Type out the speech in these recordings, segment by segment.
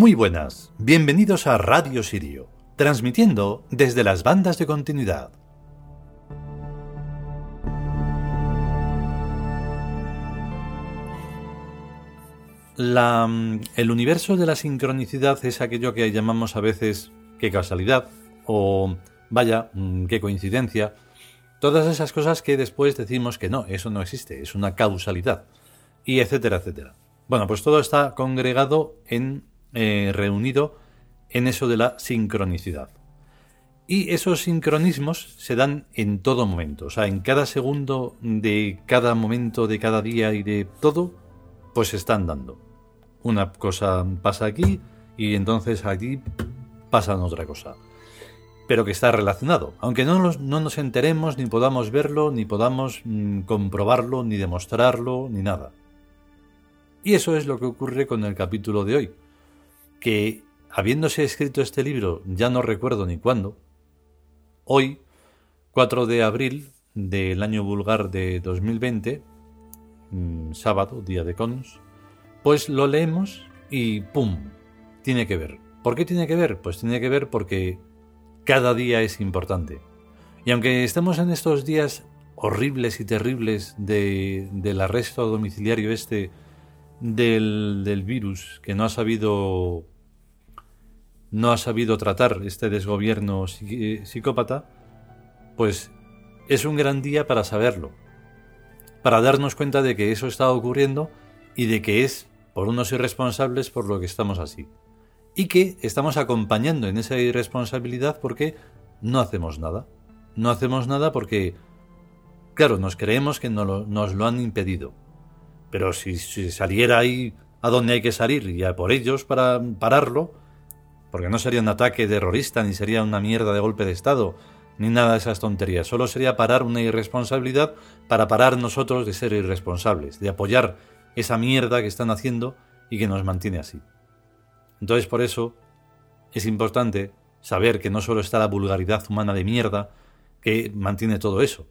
Muy buenas, bienvenidos a Radio Sirio, transmitiendo desde las bandas de continuidad. Mm, el universo de la sincronicidad es aquello que llamamos a veces qué casualidad o vaya, mm, qué coincidencia. Todas esas cosas que después decimos que no, eso no existe, es una causalidad. Y etcétera, etcétera. Bueno, pues todo está congregado en, eh, reunido en eso de la sincronicidad. Y esos sincronismos se dan en todo momento, o sea, en cada segundo de cada momento de cada día y de todo, pues se están dando. Una cosa pasa aquí y entonces allí pasa otra cosa. Pero que está relacionado, aunque no nos, no nos enteremos, ni podamos verlo, ni podamos mm, comprobarlo, ni demostrarlo, ni nada. Y eso es lo que ocurre con el capítulo de hoy, que habiéndose escrito este libro, ya no recuerdo ni cuándo, hoy, 4 de abril del año vulgar de 2020, mm, sábado, día de Cons, pues lo leemos y ¡pum! Tiene que ver. ¿Por qué tiene que ver? Pues tiene que ver porque cada día es importante. Y aunque estemos en estos días horribles y terribles de, del arresto domiciliario este del, del virus que no ha sabido no ha sabido tratar este desgobierno psicópata, pues es un gran día para saberlo, para darnos cuenta de que eso está ocurriendo y de que es por unos irresponsables por lo que estamos así. Y que estamos acompañando en esa irresponsabilidad porque no hacemos nada. No hacemos nada porque, claro, nos creemos que nos lo han impedido. Pero si, saliera ahí a donde hay que salir y a por ellos para pararlo, porque no sería un ataque terrorista, ni sería una mierda de golpe de Estado, ni nada de esas tonterías. Solo sería parar una irresponsabilidad para parar nosotros de ser irresponsables, de apoyar esa mierda que están haciendo y que nos mantiene así. Entonces por eso es importante saber que no solo está la vulgaridad humana de mierda que mantiene todo eso,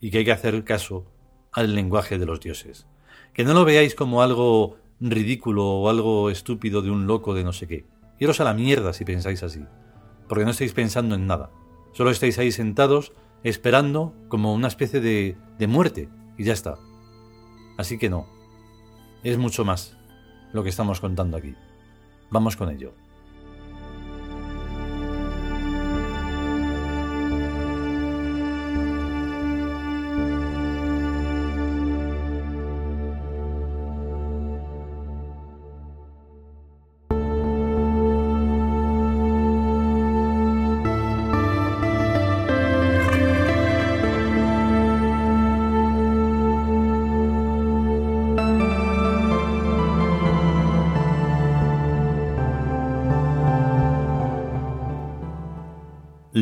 y que hay que hacer caso al lenguaje de los dioses. Que no lo veáis como algo ridículo o algo estúpido de un loco de no sé qué. Iros a la mierda si pensáis así, porque no estáis pensando en nada. Solo estáis ahí sentados esperando como una especie de, de muerte y ya está. Así que no, es mucho más lo que estamos contando aquí. Vamos con ello.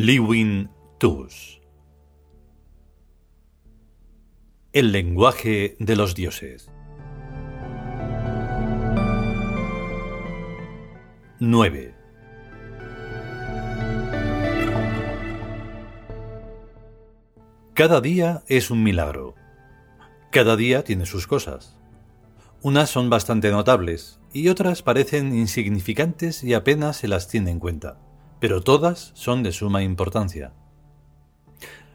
Liwin Tus El lenguaje de los dioses 9. Cada día es un milagro. Cada día tiene sus cosas. Unas son bastante notables y otras parecen insignificantes y apenas se las tiene en cuenta pero todas son de suma importancia.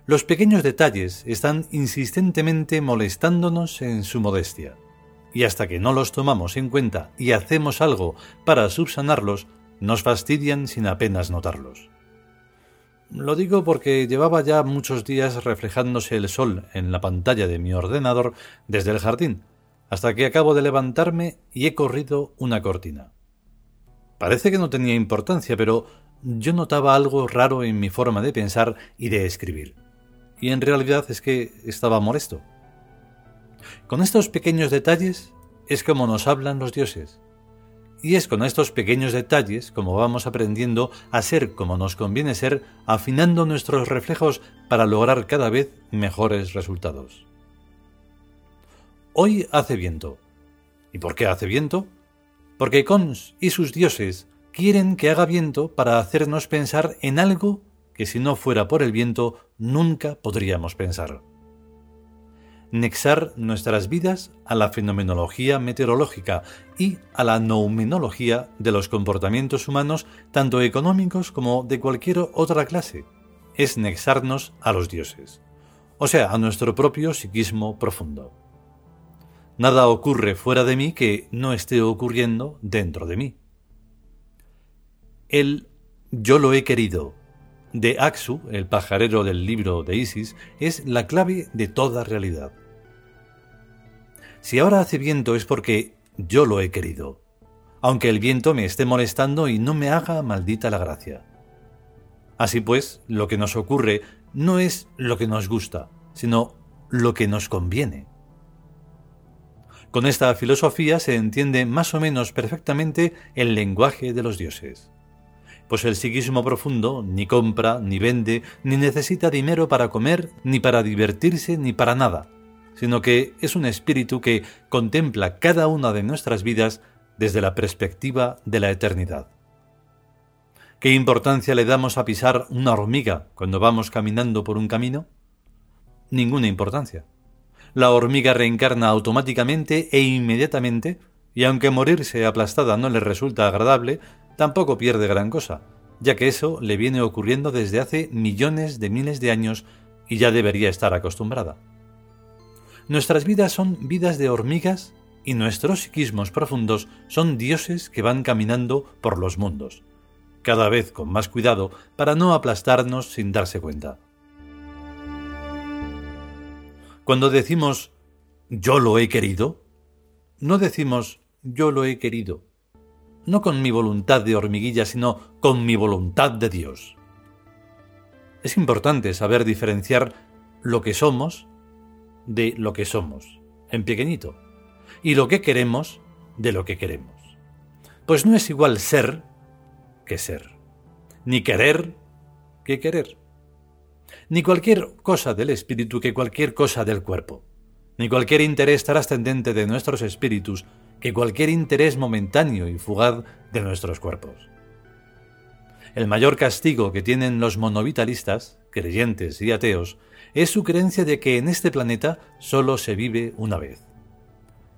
Los pequeños detalles están insistentemente molestándonos en su modestia, y hasta que no los tomamos en cuenta y hacemos algo para subsanarlos, nos fastidian sin apenas notarlos. Lo digo porque llevaba ya muchos días reflejándose el sol en la pantalla de mi ordenador desde el jardín, hasta que acabo de levantarme y he corrido una cortina. Parece que no tenía importancia, pero yo notaba algo raro en mi forma de pensar y de escribir. Y en realidad es que estaba molesto. Con estos pequeños detalles es como nos hablan los dioses. Y es con estos pequeños detalles como vamos aprendiendo a ser como nos conviene ser, afinando nuestros reflejos para lograr cada vez mejores resultados. Hoy hace viento. ¿Y por qué hace viento? Porque Cons y sus dioses quieren que haga viento para hacernos pensar en algo que si no fuera por el viento nunca podríamos pensar. nexar nuestras vidas a la fenomenología meteorológica y a la noumenología de los comportamientos humanos, tanto económicos como de cualquier otra clase. Es nexarnos a los dioses, o sea, a nuestro propio psiquismo profundo. Nada ocurre fuera de mí que no esté ocurriendo dentro de mí. El yo lo he querido de Axu, el pajarero del libro de Isis, es la clave de toda realidad. Si ahora hace viento es porque yo lo he querido, aunque el viento me esté molestando y no me haga maldita la gracia. Así pues, lo que nos ocurre no es lo que nos gusta, sino lo que nos conviene. Con esta filosofía se entiende más o menos perfectamente el lenguaje de los dioses pues el psiquismo profundo ni compra, ni vende, ni necesita dinero para comer, ni para divertirse, ni para nada, sino que es un espíritu que contempla cada una de nuestras vidas desde la perspectiva de la eternidad. ¿Qué importancia le damos a pisar una hormiga cuando vamos caminando por un camino? Ninguna importancia. La hormiga reencarna automáticamente e inmediatamente, y aunque morirse aplastada no le resulta agradable, tampoco pierde gran cosa, ya que eso le viene ocurriendo desde hace millones de miles de años y ya debería estar acostumbrada. Nuestras vidas son vidas de hormigas y nuestros psiquismos profundos son dioses que van caminando por los mundos, cada vez con más cuidado para no aplastarnos sin darse cuenta. Cuando decimos yo lo he querido, no decimos yo lo he querido, no con mi voluntad de hormiguilla, sino con mi voluntad de Dios. Es importante saber diferenciar lo que somos de lo que somos, en pequeñito, y lo que queremos de lo que queremos. Pues no es igual ser que ser, ni querer que querer, ni cualquier cosa del espíritu que cualquier cosa del cuerpo, ni cualquier interés trascendente de nuestros espíritus que cualquier interés momentáneo y fugaz de nuestros cuerpos. El mayor castigo que tienen los monovitalistas, creyentes y ateos, es su creencia de que en este planeta solo se vive una vez.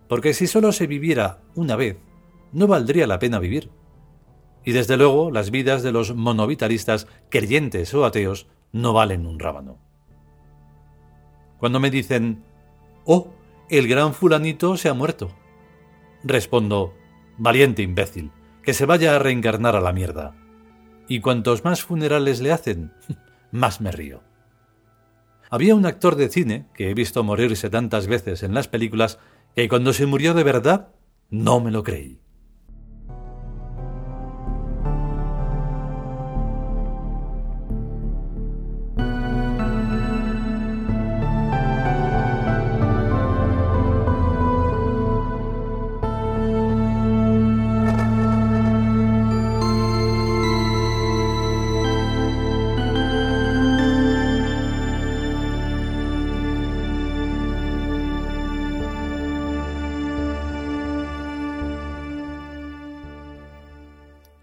Porque si solo se viviera una vez, no valdría la pena vivir. Y desde luego las vidas de los monovitalistas, creyentes o ateos, no valen un rábano. Cuando me dicen, oh, el gran fulanito se ha muerto, Respondo, valiente imbécil, que se vaya a reencarnar a la mierda. Y cuantos más funerales le hacen, más me río. Había un actor de cine que he visto morirse tantas veces en las películas que cuando se murió de verdad no me lo creí.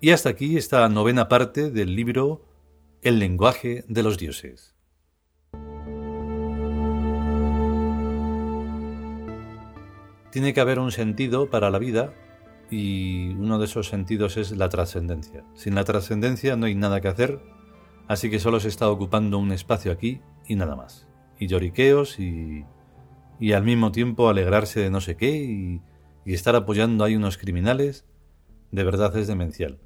Y hasta aquí esta novena parte del libro El lenguaje de los dioses. Tiene que haber un sentido para la vida y uno de esos sentidos es la trascendencia. Sin la trascendencia no hay nada que hacer, así que solo se está ocupando un espacio aquí y nada más. Y lloriqueos y, y al mismo tiempo alegrarse de no sé qué y, y estar apoyando a unos criminales, de verdad es demencial.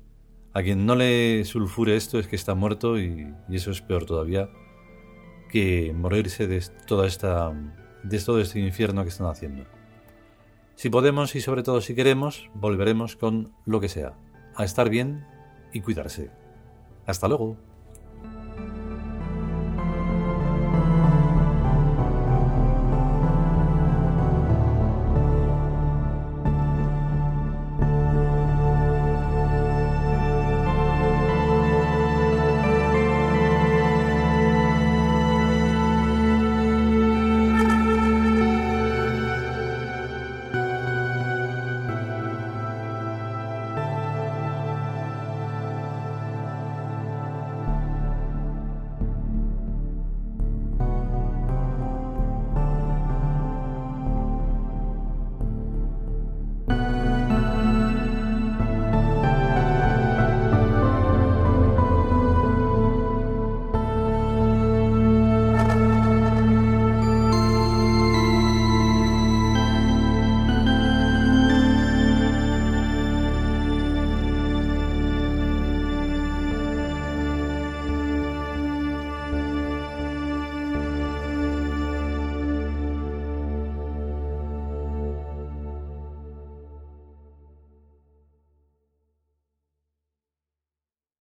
A quien no le sulfure esto es que está muerto y, eso es peor todavía que morirse de toda esta de todo este infierno que están haciendo. Si podemos y sobre todo si queremos, volveremos con lo que sea, a estar bien y cuidarse. Hasta luego.